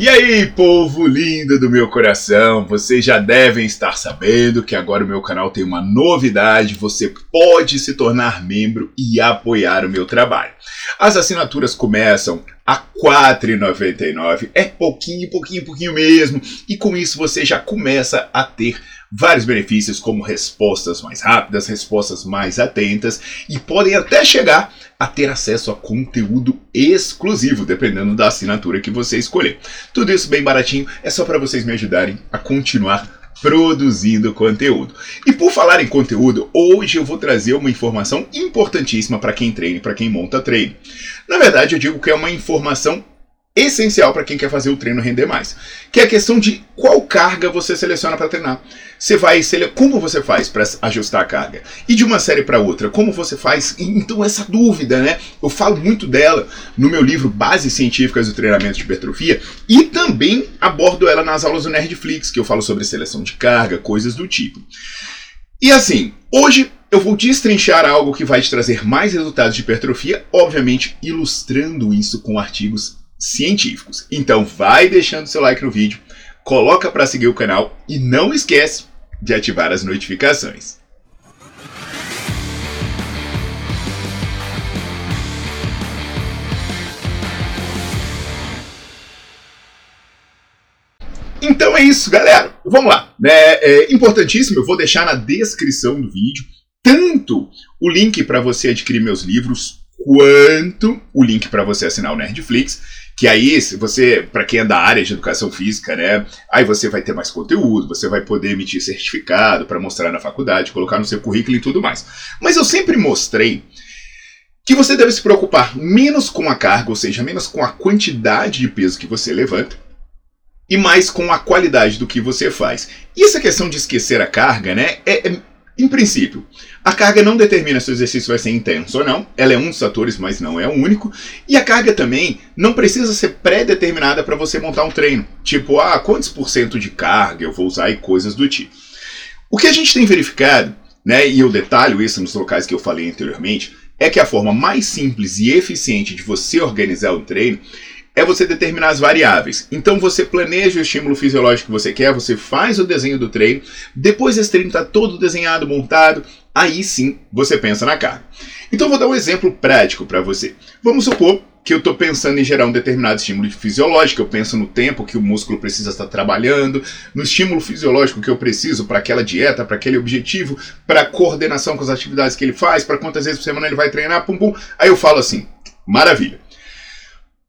E aí, povo lindo do meu coração, vocês já devem estar sabendo que agora o meu canal tem uma novidade, você pode se tornar membro e apoiar o meu trabalho. As assinaturas começam a R$ 4,99, é pouquinho, pouquinho, pouquinho mesmo, e com isso você já começa a ter vários benefícios como respostas mais rápidas, respostas mais atentas e podem até chegar a ter acesso a conteúdo exclusivo, dependendo da assinatura que você escolher. Tudo isso bem baratinho, é só para vocês me ajudarem a continuar produzindo conteúdo. E por falar em conteúdo, hoje eu vou trazer uma informação importantíssima para quem treina para quem monta treino. Na verdade, eu digo que é uma informação essencial para quem quer fazer o treino render mais, que é a questão de qual carga você seleciona para treinar. Você vai como você faz para ajustar a carga e de uma série para outra, como você faz? Então essa dúvida, né? Eu falo muito dela no meu livro Bases Científicas do Treinamento de Hipertrofia e também abordo ela nas aulas do Nerdflix, que eu falo sobre seleção de carga, coisas do tipo. E assim, hoje eu vou destrinchar algo que vai te trazer mais resultados de hipertrofia, obviamente ilustrando isso com artigos científicos. Então vai deixando seu like no vídeo, coloca para seguir o canal e não esquece de ativar as notificações. Então é isso, galera. Vamos lá. É, é importantíssimo, eu vou deixar na descrição do vídeo tanto o link para você adquirir meus livros, quanto o link para você assinar o Nerdflix que aí, se você, para quem é da área de educação física, né, aí você vai ter mais conteúdo, você vai poder emitir certificado para mostrar na faculdade, colocar no seu currículo e tudo mais. Mas eu sempre mostrei que você deve se preocupar menos com a carga, ou seja, menos com a quantidade de peso que você levanta, e mais com a qualidade do que você faz. E essa questão de esquecer a carga, né, é, é em princípio, a carga não determina se o exercício vai ser intenso ou não, ela é um dos fatores, mas não é o único. E a carga também não precisa ser pré-determinada para você montar um treino. Tipo, ah, quantos por cento de carga eu vou usar e coisas do tipo. O que a gente tem verificado, né, e eu detalho isso nos locais que eu falei anteriormente, é que a forma mais simples e eficiente de você organizar o treino é você determinar as variáveis. Então você planeja o estímulo fisiológico que você quer, você faz o desenho do treino, depois esse treino está todo desenhado, montado, aí sim você pensa na carga. Então vou dar um exemplo prático para você. Vamos supor que eu estou pensando em gerar um determinado estímulo fisiológico, eu penso no tempo que o músculo precisa estar trabalhando, no estímulo fisiológico que eu preciso para aquela dieta, para aquele objetivo, para coordenação com as atividades que ele faz, para quantas vezes por semana ele vai treinar, pum pum. Aí eu falo assim: maravilha.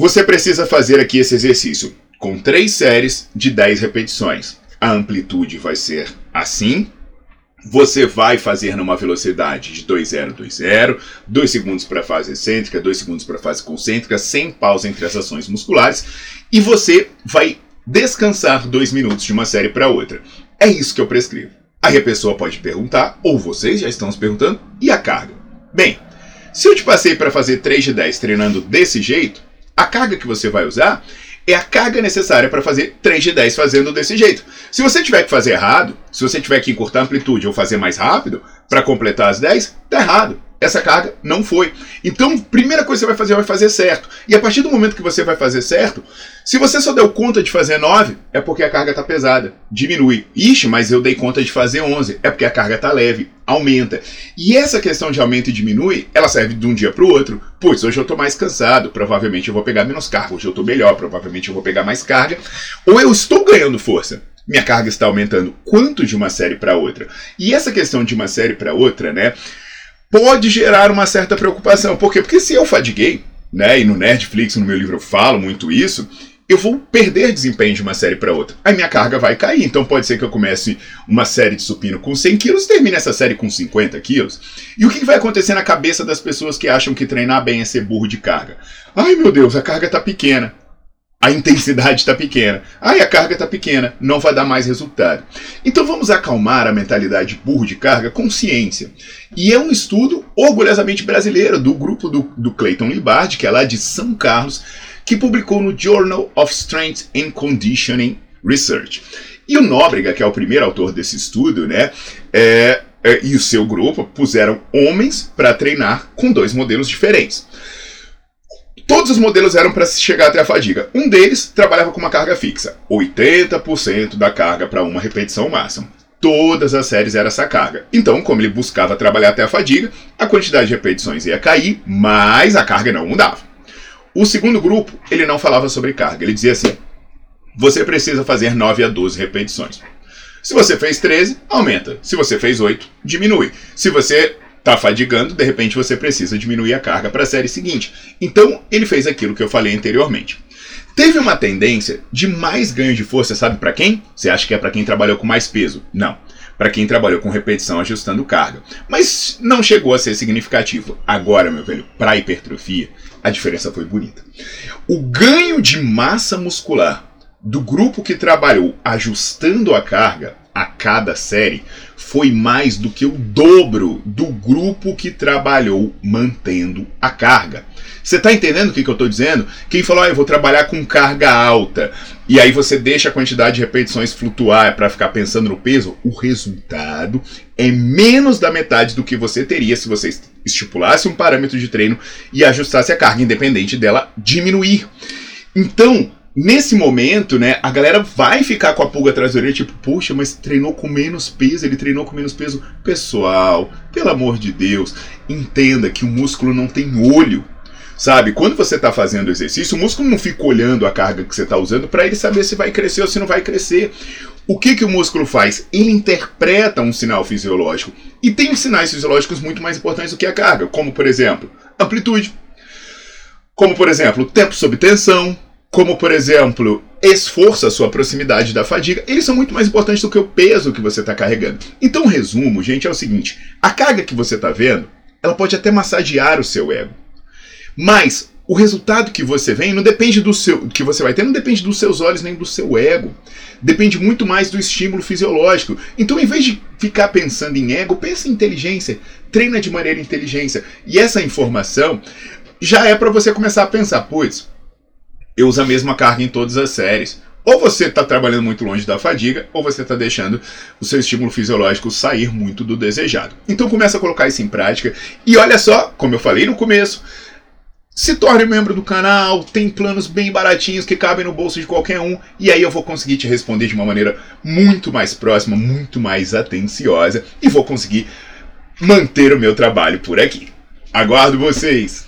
Você precisa fazer aqui esse exercício com três séries de 10 repetições. A amplitude vai ser assim. Você vai fazer numa velocidade de 2020, 2 segundos para a fase excêntrica, 2 segundos para a fase concêntrica, sem pausa entre as ações musculares, e você vai descansar 2 minutos de uma série para outra. É isso que eu prescrevo. Aí a pessoa pode perguntar, ou vocês já estão se perguntando, e a carga? Bem, se eu te passei para fazer 3 de 10 treinando desse jeito, a carga que você vai usar é a carga necessária para fazer 3 de 10 fazendo desse jeito. Se você tiver que fazer errado, se você tiver que encurtar a amplitude ou fazer mais rápido para completar as 10, tá errado essa carga não foi. Então, primeira coisa que você vai fazer, vai fazer certo. E a partir do momento que você vai fazer certo, se você só deu conta de fazer 9, é porque a carga está pesada. Diminui. Ixi, mas eu dei conta de fazer 11. É porque a carga está leve. Aumenta. E essa questão de aumento e diminui, ela serve de um dia para o outro. Putz, hoje eu estou mais cansado, provavelmente eu vou pegar menos carga. Hoje eu estou melhor, provavelmente eu vou pegar mais carga. Ou eu estou ganhando força. minha carga está aumentando quanto de uma série para outra. E essa questão de uma série para outra, né, pode gerar uma certa preocupação. Por quê? Porque se eu fadiguei, né, e no Netflix, no meu livro eu falo muito isso, eu vou perder desempenho de uma série para outra. A minha carga vai cair. Então pode ser que eu comece uma série de supino com 100 quilos e termine essa série com 50 quilos. E o que vai acontecer na cabeça das pessoas que acham que treinar bem é ser burro de carga? Ai meu Deus, a carga tá pequena. A intensidade está pequena. Ai, a carga está pequena, não vai dar mais resultado. Então vamos acalmar a mentalidade burro de carga com ciência. E é um estudo orgulhosamente brasileiro do grupo do, do Clayton Libardi, que é lá de São Carlos, que publicou no Journal of Strength and Conditioning Research. E o Nóbrega, que é o primeiro autor desse estudo, né, é, é, e o seu grupo puseram homens para treinar com dois modelos diferentes. Todos os modelos eram para chegar até a fadiga. Um deles trabalhava com uma carga fixa, 80% da carga para uma repetição máxima. Todas as séries era essa carga. Então, como ele buscava trabalhar até a fadiga, a quantidade de repetições ia cair, mas a carga não mudava. O segundo grupo, ele não falava sobre carga. Ele dizia assim: você precisa fazer 9 a 12 repetições. Se você fez 13, aumenta. Se você fez 8, diminui. Se você está fadigando, de repente você precisa diminuir a carga para a série seguinte. Então, ele fez aquilo que eu falei anteriormente. Teve uma tendência de mais ganho de força, sabe para quem? Você acha que é para quem trabalhou com mais peso? Não para quem trabalhou com repetição ajustando carga. Mas não chegou a ser significativo. Agora, meu velho, para hipertrofia, a diferença foi bonita. O ganho de massa muscular do grupo que trabalhou ajustando a carga a cada série foi mais do que o dobro do grupo que trabalhou mantendo a carga. Você está entendendo o que, que eu estou dizendo? Quem falou, ah, eu vou trabalhar com carga alta, e aí você deixa a quantidade de repetições flutuar para ficar pensando no peso, o resultado é menos da metade do que você teria se você estipulasse um parâmetro de treino e ajustasse a carga, independente dela diminuir. Então, Nesse momento, né, a galera vai ficar com a pulga atrás da orelha, tipo, puxa, mas treinou com menos peso, ele treinou com menos peso. Pessoal, pelo amor de Deus, entenda que o músculo não tem olho. Sabe, quando você está fazendo exercício, o músculo não fica olhando a carga que você está usando para ele saber se vai crescer ou se não vai crescer. O que, que o músculo faz? Ele interpreta um sinal fisiológico. E tem sinais fisiológicos muito mais importantes do que a carga, como por exemplo, amplitude. Como por exemplo, tempo sob tensão, como por exemplo, esforço, a sua proximidade da fadiga, eles são muito mais importantes do que o peso que você está carregando. Então, o resumo, gente, é o seguinte: a carga que você está vendo, ela pode até massagear o seu ego. Mas o resultado que você vem não depende do seu que você vai ter, não depende dos seus olhos nem do seu ego. Depende muito mais do estímulo fisiológico. Então, em vez de ficar pensando em ego, pense em inteligência. Treina de maneira inteligência. E essa informação já é para você começar a pensar, pois, eu uso a mesma carga em todas as séries. Ou você está trabalhando muito longe da fadiga, ou você está deixando o seu estímulo fisiológico sair muito do desejado. Então começa a colocar isso em prática. E olha só, como eu falei no começo, se torne membro do canal, tem planos bem baratinhos que cabem no bolso de qualquer um, e aí eu vou conseguir te responder de uma maneira muito mais próxima, muito mais atenciosa, e vou conseguir manter o meu trabalho por aqui. Aguardo vocês!